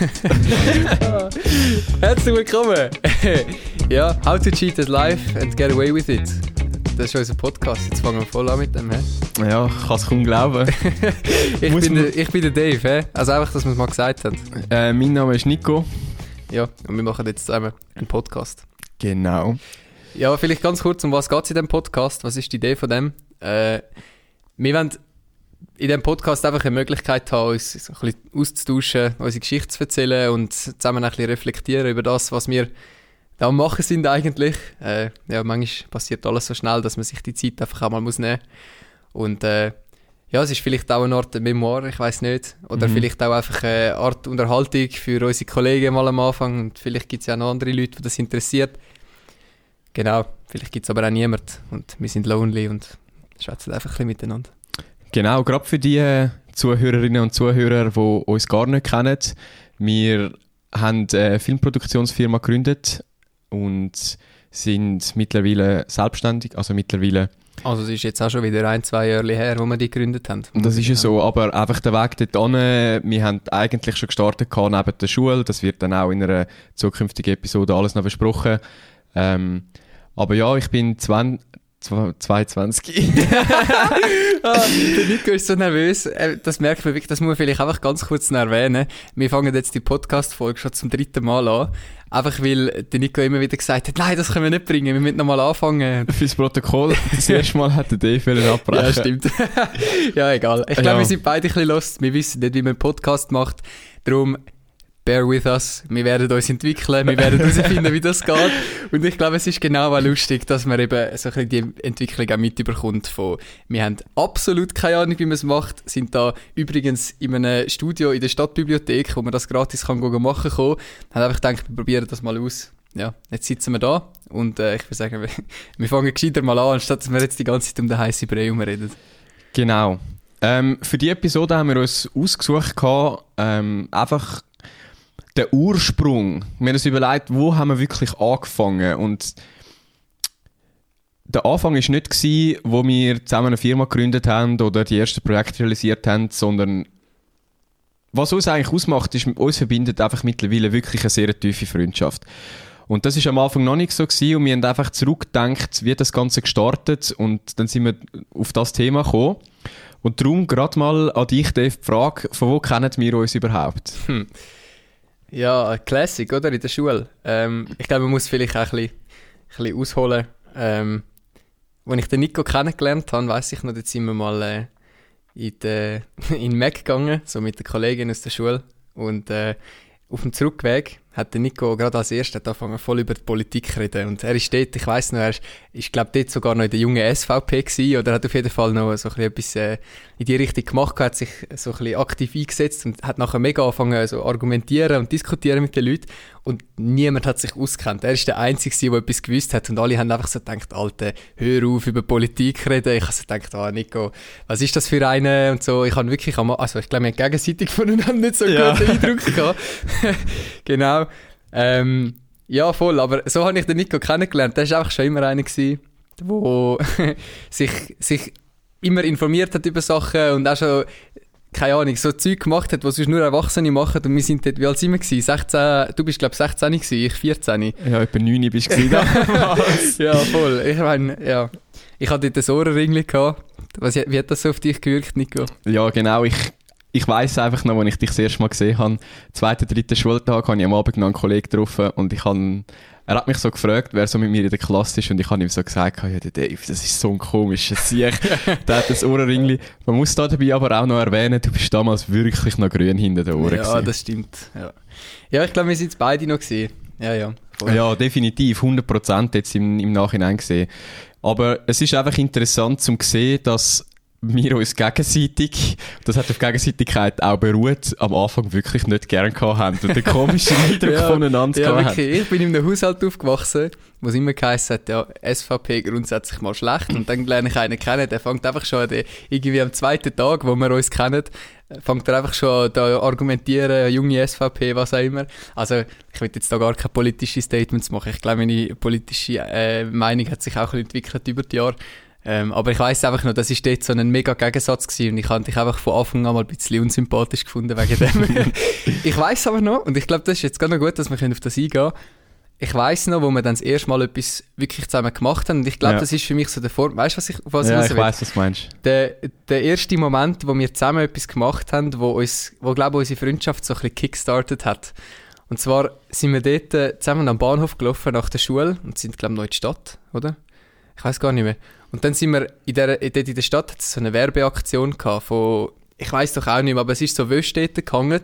Herzlich willkommen. ja, How to Cheat at Life and Get Away with It. Das ist unser Podcast. Jetzt fangen wir voll an mit dem. He? Ja, ich kann es kaum glauben. ich, bin der, ich bin der Dave. He? Also einfach, dass wir es mal gesagt haben. Äh, mein Name ist Nico. Ja, und wir machen jetzt zusammen einen Podcast. Genau. Ja, vielleicht ganz kurz, um was geht es in diesem Podcast? Was ist die Idee von dem? Äh, wir wollen in diesem Podcast einfach eine Möglichkeit haben, uns ein bisschen auszutauschen, unsere Geschichte zu erzählen und zusammen ein bisschen reflektieren über das, was wir da am machen sind eigentlich. Äh, ja, manchmal passiert alles so schnell, dass man sich die Zeit einfach auch mal muss nehmen muss. Und äh, ja, es ist vielleicht auch eine Art Memoir, ich weiß nicht. Oder mhm. vielleicht auch einfach eine Art Unterhaltung für unsere Kollegen mal am Anfang. Und vielleicht gibt es ja noch andere Leute, die das interessiert. Genau, vielleicht gibt es aber auch niemand. Und wir sind lonely und schwätzen einfach ein bisschen miteinander. Genau, gerade für die Zuhörerinnen und Zuhörer, die uns gar nicht kennen. Wir haben eine Filmproduktionsfirma gegründet und sind mittlerweile selbstständig, also mittlerweile also es ist jetzt auch schon wieder ein, zwei Jahre her, wo wir die gegründet haben. Das ist ja so, aber einfach der Weg dorthin, wir haben eigentlich schon gestartet neben der Schule, das wird dann auch in einer zukünftigen Episode alles noch besprochen. Ähm, aber ja, ich bin 20, 22. ah, der Nico ist so nervös. Äh, das merkt man wirklich, das muss man vielleicht einfach ganz kurz erwähnen. Wir fangen jetzt die Podcast-Folge schon zum dritten Mal an. Einfach weil der Nico immer wieder gesagt hat, nein, das können wir nicht bringen, wir müssen nochmal anfangen. Fürs Protokoll, das erste Mal hat der Dave abbrechen. Ja, stimmt. ja, egal. Ich glaube, ja. wir sind beide ein bisschen lost. Wir wissen nicht, wie man einen Podcast macht. Darum bear with us, wir werden uns entwickeln, wir werden herausfinden, wie das geht. Und ich glaube, es ist genau auch lustig, dass man eben so ein die Entwicklung auch mitbekommt von, wir haben absolut keine Ahnung, wie man es macht, sind da übrigens in einem Studio in der Stadtbibliothek, wo man das gratis kann machen kann, haben einfach gedacht, wir probieren das mal aus. Ja, jetzt sitzen wir da und äh, ich würde sagen, wir, wir fangen gescheiter mal an, anstatt dass wir jetzt die ganze Zeit um den heißen Brei reden. Genau. Ähm, für die Episode haben wir uns ausgesucht, ähm, einfach der Ursprung. Wir haben uns überlegt, wo haben wir wirklich angefangen und der Anfang war nicht, gewesen, wo wir zusammen eine Firma gegründet haben oder die ersten Projekte realisiert haben, sondern was uns eigentlich ausmacht, ist, uns verbindet einfach mittlerweile wirklich eine sehr tiefe Freundschaft. Und das ist am Anfang noch nicht so gewesen und wir haben einfach zurückgedacht, wie das Ganze gestartet und dann sind wir auf das Thema gekommen. Und darum gerade mal an dich, Dave, die Frage, von wo kennen wir uns überhaupt? Hm. Ja, Classic, oder? In der Schule. Ähm, ich glaube, man muss vielleicht auch ein bisschen, ein bisschen ausholen. Ähm, als ich den Nico kennengelernt habe, weiß ich noch, jetzt sind wir mal äh, in, die, in Mac gegangen, so mit der Kollegin aus der Schule. Und äh, auf dem Zurückweg hat der Nico gerade als Erster angefangen, voll über die Politik zu reden. Und er ist dort, ich weiss noch, er ist, ich glaube dort sogar noch in der jungen SVP gewesen, oder hat auf jeden Fall noch so ein etwas äh, in die Richtung gemacht, hat sich so ein bisschen aktiv eingesetzt und hat nachher mega angefangen, so argumentieren und diskutieren mit den Leuten. Und niemand hat sich auskennt. Er ist der Einzige, der etwas gewusst hat. Und alle haben einfach so gedacht, Alter, hör auf, über Politik reden. Ich habe so gedacht, ah, Nico, was ist das für eine? Und so, ich habe wirklich, also ich glaube, wir haben gegenseitig voneinander nicht so ja. guten Eindruck gehabt. genau. Ähm, ja, voll. Aber so habe ich den Nico kennengelernt. Der war einfach schon immer einer, der sich, sich immer informiert hat über Sachen und auch schon keine Ahnung, so Zeug gemacht hat, was sonst nur Erwachsene machen. Und wir sind dort, wie alt sind wir gewesen? 16, du bist, glaube ich, 16 gewesen, ich 14. Ja, etwa 9 bist du Ja, voll. Ich meine, ja. Ich hatte dort ein Ohrenringli gehabt. Was, wie hat das so auf dich gewirkt, Nico? Ja, genau. Ich, ich weiss einfach noch, als ich dich das erste Mal gesehen habe, zweiten, dritten Schultag, habe ich am Abend noch einen Kollegen getroffen und ich habe er hat mich so gefragt, wer so mit mir in der Klasse ist und ich habe ihm so gesagt, ja, der Dave, das ist so ein komischer Sieg. der hat das Ohrenringli. Man muss da dabei aber auch noch erwähnen, du bist damals wirklich noch grün hinter den Ohren. Ja, gewesen. das stimmt. Ja, ja ich glaube, wir sind es beide noch gesehen. Ja, ja. Voll. Ja, definitiv. 100% jetzt im, im Nachhinein gesehen. Aber es ist einfach interessant zu sehen, dass wir uns gegenseitig, das hat auf Gegenseitigkeit auch beruht, am Anfang wirklich nicht gern gehabt haben und den komischen Eindruck ja, voneinander ja, gehabt wirklich. Ich bin in einem Haushalt aufgewachsen, wo es immer geheißen hat, ja, SVP grundsätzlich mal schlecht und dann lerne ich einen kennen, der fängt einfach schon an, irgendwie am zweiten Tag, wo wir uns kennen, fängt er einfach schon an, da argumentieren, junge SVP, was auch immer. Also, ich will jetzt da gar keine politischen Statements machen. Ich glaube, meine politische äh, Meinung hat sich auch entwickelt über die Jahre. Ähm, aber ich weiß einfach noch, das ist dort so ein mega Gegensatz gewesen und ich habe dich einfach von Anfang an mal ein bisschen unsympathisch gefunden wegen dem. ich weiß aber noch, und ich glaube, das ist jetzt gerade noch gut, dass wir auf das eingehen können, ich weiß noch, wo wir dann das erste Mal etwas wirklich zusammen gemacht haben und ich glaube, Ja. das ist für mich so der Form, weißt du, was ich, was ja, ich will? weiss, was du meinst. der, der erste Moment, wo wir zusammen etwas gemacht haben, wo uns, wo glaube ich, unsere Freundschaft so ein bisschen kickstartet hat. Und zwar sind wir dort äh, zusammen am Bahnhof gelaufen nach der Schule und sind glaube ich noch in die Stadt, oder? Ich weiß gar nicht mehr. Und dann sind wir in der, dort in der Stadt hat es so eine Werbeaktion gehabt von, ich weiß doch auch nicht mehr, aber es ist so dort gehangen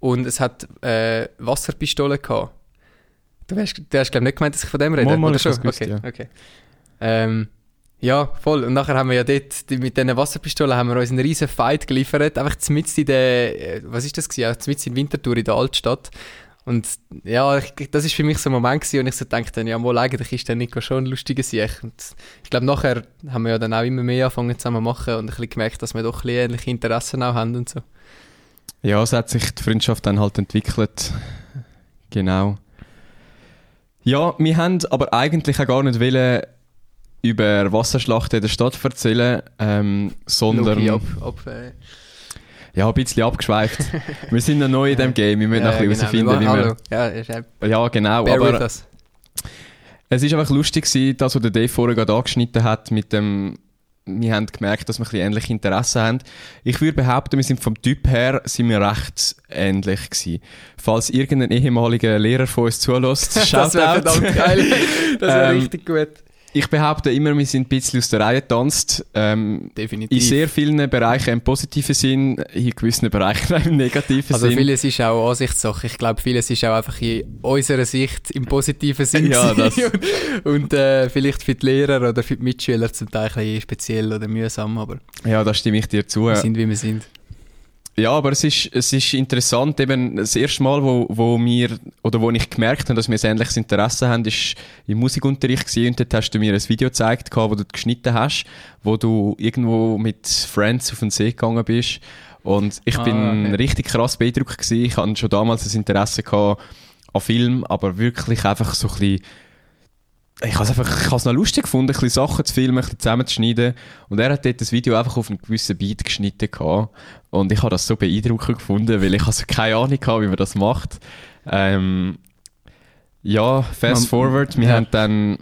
und es hat äh, Wasserpistolen gehabt. Du hast, du hast glaube ich nicht gemeint, dass ich von dem rede, Mal, mal, oder schon? gewusst, okay, ja. okay. Ähm, ja, voll. Und nachher haben wir ja dort, mit diesen Wasserpistolen haben wir uns einen riesen Fight geliefert, einfach mitten in der, äh, was ist das gewesen? Ja, mitten in Winterthur in der Altstadt. Und ja, ich, das ist für mich so ein Moment gewesen, und ich so dachte, ja, mal eigentlich ist der Nico schon ein lustiger Sieg. Und ich glaube, nachher haben wir ja dann auch immer mehr angefangen zusammen zu machen und ein bisschen gemerkt, dass wir doch ein bisschen ähnliche Interessen auch haben und so. Ja, es hat sich die Freundschaft dann halt entwickelt. Genau. Ja, wir haben aber eigentlich auch gar nicht wollen über Wasserschlachten in der Stadt erzählen, ähm, sondern ab, ab, äh, ja, ein bisschen abgeschweift. wir sind noch neu in dem Game, wir müssen noch ein bisschen genau, herausfinden, wie hallo. Ja, wir... Ja, genau, aber es ist einfach lustig gewesen, das, was der Dave vorher gerade angeschnitten hat mit dem... Wir haben gemerkt, dass wir ein bisschen ähnliche Interessen haben. Ich würde behaupten, wir sind vom Typ her sind wir recht ähnlich gewesen. Falls irgendein ehemaliger Lehrer von uns zulässt, das wäre Shoutout. verdammt geil. Das wäre Ähm, richtig gut. Ich behaupte immer, wir sind ein bisschen aus der Reihe getanzt. Ähm, Definitiv. in sehr vielen Bereichen im positiven Sinn, in gewissen Bereichen im negativen Also Sinn. vieles ist auch Ansichtssache. Ich glaube, vieles ist auch einfach in unserer Sicht im positiven Sinn. Ja, das- und und äh, vielleicht für die Lehrer oder für die Mitschüler zum Teil ein bisschen speziell oder mühsam, aber Ja, da stimme ich dir zu. wir sind, wie wir sind. Ja, aber es ist, es ist interessant, eben das erste Mal, wo, wo wir, oder wo ich gemerkt habe, dass wir ein ähnliches Interesse haben, ist im Musikunterricht gewesen, und dort hast du mir ein Video gezeigt, wo du geschnitten hast, wo du irgendwo mit Friends auf den See gegangen bist. Und ich Ah, bin okay. richtig krass beeindruckt gewesen. Ich hatte schon damals ein Interesse gehabt an Film, aber wirklich einfach so ein bisschen ich habe es einfach, ich habe es noch lustig gefunden, ein bisschen Sachen zu filmen, ein bisschen zusammenzuschneiden. Und er hat dort das Video einfach auf einen gewissen Beat geschnitten gehabt. Und ich habe das so beeindruckend gefunden, weil ich also keine Ahnung hatte, wie man das macht. Ähm, ja, fast Man- forward, wir ja. haben dann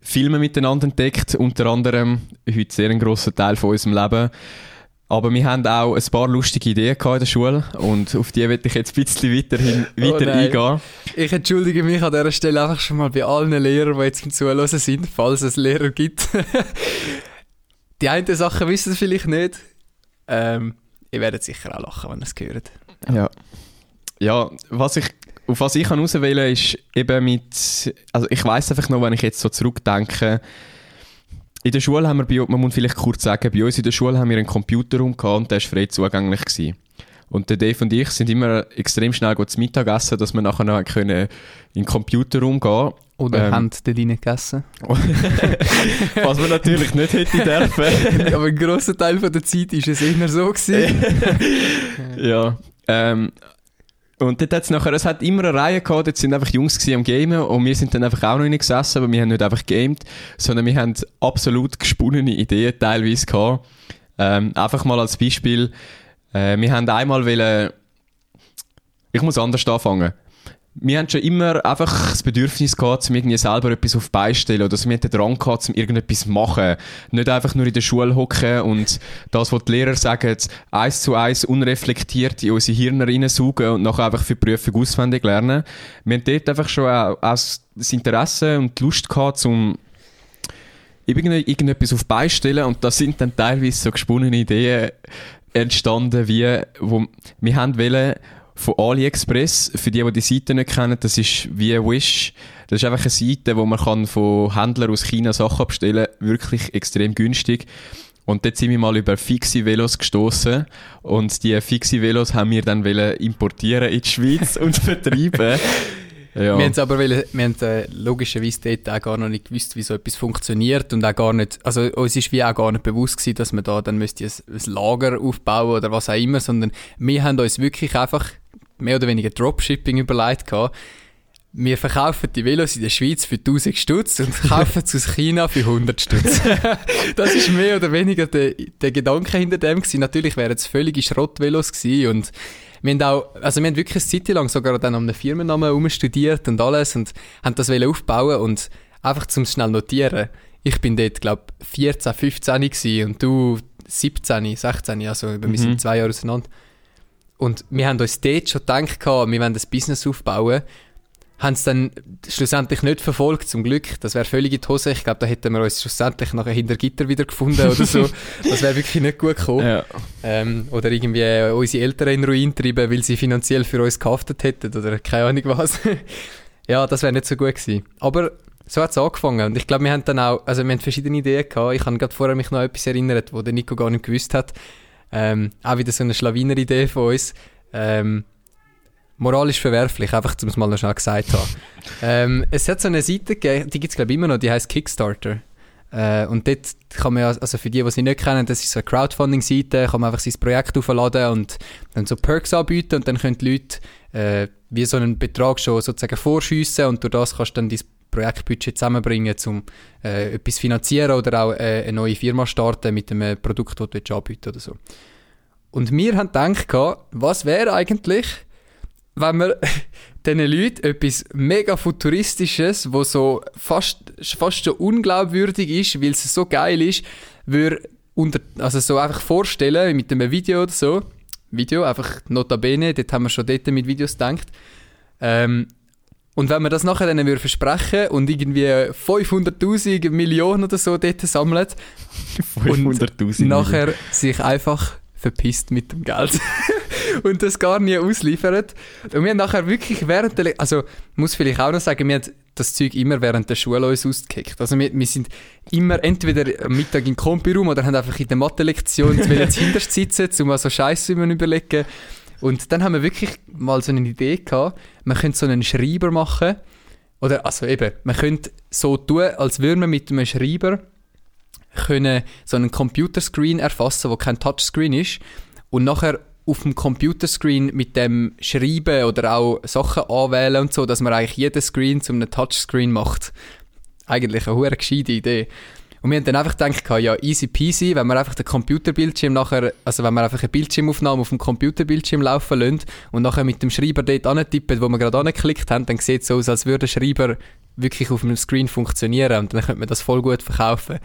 Filme miteinander entdeckt, unter anderem heute sehr ein grosser Teil von unserem Leben. Aber wir haben auch ein paar lustige Ideen in der Schule und auf die werde ich jetzt ein bisschen weiterhin, Oh weiter nein. eingehen. Ich entschuldige mich an dieser Stelle einfach schon mal bei allen Lehrern, die jetzt im Zuhören sind, falls es Lehrer gibt. Die einen Sachen wissen es vielleicht nicht. Ähm, ihr werdet sicher auch lachen, wenn ihr es hört. Ja. Ja, was ich, auf was ich kann auswählen ist eben mit, also ich weiß einfach noch, wenn ich jetzt so zurückdenke, in der Schule haben wir, bei, man muss vielleicht kurz sagen, bei uns in der Schule haben wir einen Computerraum gehabt und der war frei zugänglich. Gewesen. Und der Dave und ich sind immer extrem schnell zu Mittag essen, dass wir nachher noch können in den Computerraum gehen Oder Ähm. haben dort gegessen. Was wir natürlich nicht hätten dürfen. Aber ein grosser Teil von der Zeit war es immer so. Gewesen. Ja. Ähm, und dort hat's nachher, es hat immer eine Reihe gehabt, dort sind einfach Jungs am Gamen und wir sind dann einfach auch noch nicht gesessen, aber wir haben nicht einfach gamed, sondern wir haben absolut gesponnene Ideen teilweise gehabt. Ähm, einfach mal als Beispiel, äh, wir haben einmal wollen, ich muss anders anfangen. Wir haben schon immer einfach das Bedürfnis gehabt, um irgendwie selber etwas auf die Beine zu stellen oder wir hatten den Drang gehabt, um irgendetwas zu machen. Nicht einfach nur in der Schule hocken und das, was die Lehrer sagen, eins zu eins unreflektiert in unsere Hirne reinsaugen und nachher einfach für die Prüfung auswendig lernen. Wir haben dort einfach schon auch, das Interesse und die Lust gehabt, um irgende- irgendetwas auf die Beine zu stellen und da sind dann teilweise so gesponnene Ideen entstanden, wie, wo wir haben wollen, von AliExpress, für die, die die Seite nicht kennen, das ist wie Wish. Das ist einfach eine Seite, wo man kann von Händlern aus China Sachen bestellen wirklich extrem günstig. Und dort sind wir mal über fixe Velos gestoßen und die fixe Velos haben wir dann importieren in die Schweiz und vertreiben. Ja. Wir haben aber wollen, wir haben, äh, logischerweise dort auch gar noch nicht gewusst, wie so etwas funktioniert und auch gar nicht, also uns ist wie auch gar nicht bewusst gewesen, dass man da dann müsste ein, ein Lager aufbauen oder was auch immer, sondern wir haben uns wirklich einfach mehr oder weniger Dropshipping überlegt gehabt. wir verkaufen die Velos in der Schweiz für 1000 Stutz und kaufen sie aus China für 100 Stutz. das ist mehr oder weniger der, der Gedanke hinter dem gewesen. Natürlich wären es völlige Schrottvelos gewesen und wir haben auch, also wir haben wirklich eine Zeit lang sogar dann um den Firmennamen umstudiert und alles und haben das aufbauen und einfach zum schnell notieren. Ich bin dort, glaube 14, 15 gewesen und du 17, 16, also wir mhm. sind zwei Jahre auseinander. Und wir haben uns dort schon gedacht, wir wollen das Business aufbauen haben es dann schlussendlich nicht verfolgt, zum Glück. Das wäre völlig in die Hose. Ich glaube, da hätten wir uns schlussendlich nachher hinter Gitter wieder gefunden oder so. das wäre wirklich nicht gut gekommen. Ja. Ähm, oder irgendwie äh, unsere Eltern in Ruin treiben, weil sie finanziell für uns gehaftet hätten oder keine Ahnung was. ja, das wäre nicht so gut gewesen. Aber so hat es angefangen. Und ich glaube, wir haben dann auch, also wir haben verschiedene Ideen gehabt. Ich habe gerade vorher mich noch an etwas erinnert, wo der Nico gar nicht gewusst hat. Ähm, auch wieder so eine Schlawiner-Idee von uns. Ähm, moralisch verwerflich, einfach um es mal noch schnell gesagt zu haben. ähm, es hat so eine Seite gegeben, die gibt es glaube ich immer noch, die heißt Kickstarter. Äh, und dort kann man ja, also für die, die sie nicht kennen, das ist so eine Crowdfunding-Seite, kann man einfach sein Projekt aufladen und dann so Perks anbieten und dann können die Leute äh, wie so einen Betrag schon sozusagen vorschiessen und durch das kannst du dann dein Projektbudget zusammenbringen, um äh, etwas finanzieren oder auch äh, eine neue Firma starten mit einem Produkt, das du anbieten oder so. Und wir haben gedacht, was wäre eigentlich, wenn man diesen Leuten etwas mega Futuristisches, wo so fast, fast schon unglaubwürdig ist, weil es so geil ist, würde unter, also so einfach vorstellen, mit einem Video oder so, Video, einfach notabene, dort haben wir schon dort mit Videos gedacht, ähm, und wenn man das nachher dann würde versprechen und irgendwie 500'000 Millionen oder so dort sammelt 500'000 und nachher sich einfach verpisst mit dem Geld und das gar nie ausliefert. Und wir haben nachher wirklich während der, Le also muss vielleicht auch noch sagen, wir haben das Zeug immer während der Schule uns ausgekickt. Also wir, wir sind immer entweder am Mittag im Kompi-Raum oder haben einfach in der Mathe-Lektion hinterst sitzen, um mal so Scheiße überlegen. Und dann haben wir wirklich mal so eine Idee gehabt, man könnte so einen Schreiber machen, oder also eben, man könnte so tun, als würde man mit einem Schreiber können so einen Computerscreen erfassen, wo kein Touchscreen ist und nachher auf dem Computerscreen mit dem Schreiben oder auch Sachen anwählen und so, dass man eigentlich jeden Screen zu einem Touchscreen macht. Eigentlich eine hohe gescheite Idee. Und wir haben dann einfach gedacht, ja, easy peasy, wenn wir einfach den Computerbildschirm nachher, also wenn wir einfach eine Bildschirmaufnahme auf dem Computerbildschirm laufen lassen und nachher mit dem Schreiber dort antippen, wo wir gerade angeklickt haben, dann sieht es so aus, als würde der Schreiber wirklich auf einem Screen funktionieren und dann könnte man das voll gut verkaufen.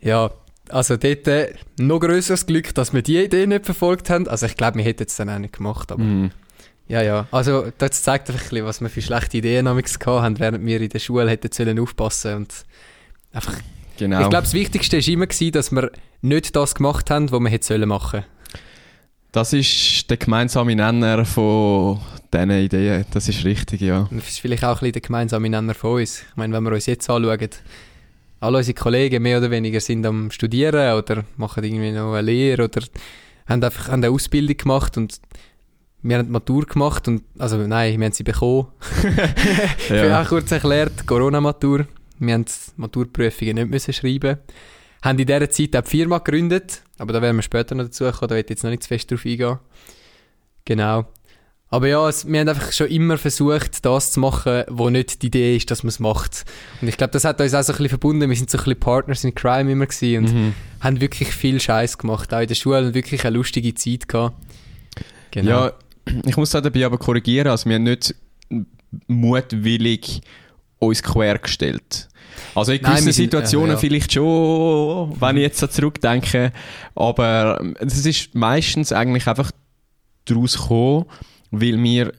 Ja, also dort äh, noch größeres Glück, dass wir die Idee nicht verfolgt haben. Also ich glaube, wir hätten es dann auch nicht gemacht, aber... Mm. Ja, ja. Also das zeigt einfach ein bisschen, was wir für schlechte Ideen gehabt haben, während wir in der Schule hätten sollen aufpassen und einfach... Genau. Ich glaube, das Wichtigste war immer, gewesen, dass wir nicht das gemacht haben, was wir hätten sollen machen das ist der gemeinsame Nenner von diesen Ideen, das ist richtig, ja. Das ist vielleicht auch ein bisschen der gemeinsame Nenner von uns. Ich meine, wenn wir uns jetzt anschauen, alle unsere Kollegen mehr oder weniger sind am Studieren oder machen irgendwie noch eine Lehre oder haben einfach haben eine Ausbildung gemacht und wir haben die Matur gemacht und, also nein, wir haben sie bekommen. ja. Ich habe auch kurz erklärt, Corona-Matur. Wir haben die Maturprüfungen nicht müssen schreiben. Haben in dieser Zeit auch die Firma gegründet, aber da werden wir später noch dazu kommen, da werde ich jetzt noch nicht zu fest drauf eingehen. Genau. Aber ja, es, wir haben einfach schon immer versucht, das zu machen, wo nicht die Idee ist, dass man es macht. Und ich glaube, das hat uns auch so ein bisschen verbunden. Wir sind so ein bisschen Partners in Crime immer gewesen und mhm. haben wirklich viel Scheiß gemacht. Auch in der Schule und wirklich eine lustige Zeit gehabt. Genau. Ja, ich muss da dabei aber korrigieren. Also, wir haben nicht mutwillig uns quer gestellt. Also in gewissen Nein, Situationen ja, ja. vielleicht schon, wenn ich jetzt zurückdenke. Aber es ist meistens eigentlich einfach daraus gekommen, weil wir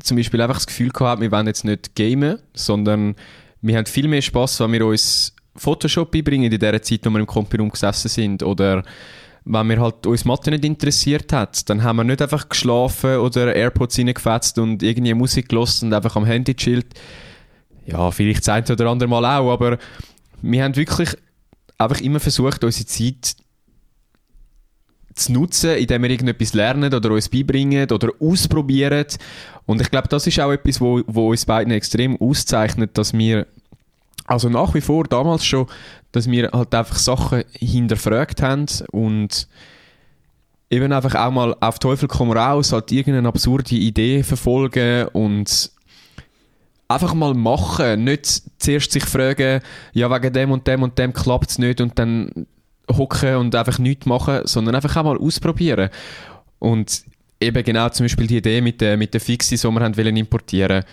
zum Beispiel einfach das Gefühl hatten, wir wollen jetzt nicht gamen, sondern wir haben viel mehr Spaß, wenn wir uns Photoshop beibringen in der Zeit, wo wir im Computer gesessen sind oder wenn wir halt uns Mathe nicht interessiert hat, dann haben wir nicht einfach geschlafen oder AirPods reingefetzt und irgendwie Musik gelassen und einfach am Handy chillt. Ja, vielleicht das eine oder andere Mal auch, aber wir haben wirklich einfach immer versucht, unsere Zeit zu nutzen, indem wir irgendetwas lernen oder uns beibringen oder ausprobieren. Und ich glaube, das ist auch etwas, wo, wo uns beiden extrem auszeichnet, dass wir also nach wie vor damals schon, dass wir halt einfach Sachen hinterfragt haben und eben einfach auch mal auf Teufel komm raus, halt irgendeine absurde Idee verfolgen und einfach mal machen. Nicht zuerst sich fragen, ja, wegen dem und dem und dem klappt es nicht und dann hocken und einfach nichts machen, sondern einfach auch mal ausprobieren. Und eben genau zum Beispiel die Idee mit den, mit den Fixis, die wir haben wollen importieren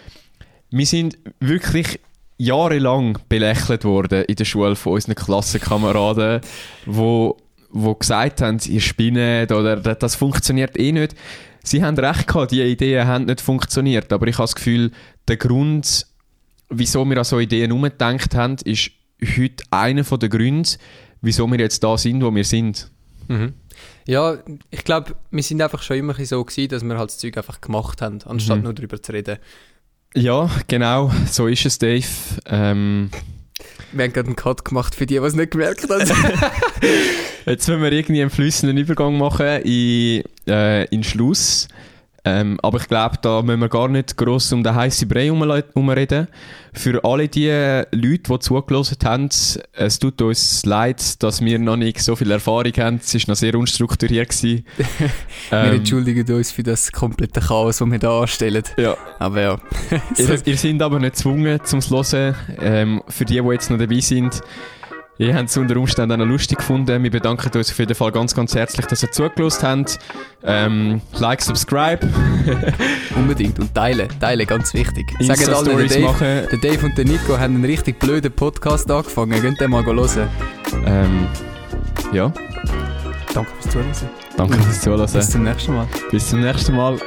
Wir sind wirklich jahrelang belächelt worden in der Schule von unseren Klassenkameraden, wo, wo gesagt haben, ihr spinnet oder das funktioniert eh nicht. Sie haben recht gehabt, die Ideen haben nicht funktioniert, aber ich habe das Gefühl, der Grund, wieso wir an so Ideen umgedacht haben, ist heute einer der Gründe, wieso wir jetzt da sind, wo wir sind. Mhm. Ja, ich glaube, wir sind einfach schon immer so gewesen, dass wir halt das Zeug einfach gemacht haben, anstatt mhm. nur darüber zu reden. Ja, genau, so ist es, Dave. Ähm, wir haben gerade einen Cut gemacht für die, die es nicht gemerkt haben. Jetzt müssen wir irgendwie einen flüssenden Übergang machen in, äh, in Schluss. Ähm, aber ich glaube, da müssen wir gar nicht gross um den heißen Brei herumreden. Für alle die Leute, die zugelassen haben, es tut uns leid, dass wir noch nicht so viel Erfahrung haben. Es war noch sehr unstrukturiert. wir ähm, entschuldigen uns für das komplette Chaos, das wir hier anstellen. Ja. Aber ja. ihr, ihr seid aber nicht gezwungen zum Hören. Ähm, für die, die jetzt noch dabei sind, Ihr habt es unter Umständen auch lustig gefunden. Wir bedanken uns auf jeden Fall ganz, ganz herzlich, dass ihr zugelassen habt. Ähm, like, subscribe. Unbedingt. Und teilen. Teilen, ganz wichtig. Sagen alle, der Dave, machen. der Dave und der Nico haben einen richtig blöden Podcast angefangen. Könnt ihr mal hören. Ähm, ja. Danke fürs Zuhören. Danke fürs Zuhören. Bis zum nächsten Mal. Bis zum nächsten Mal.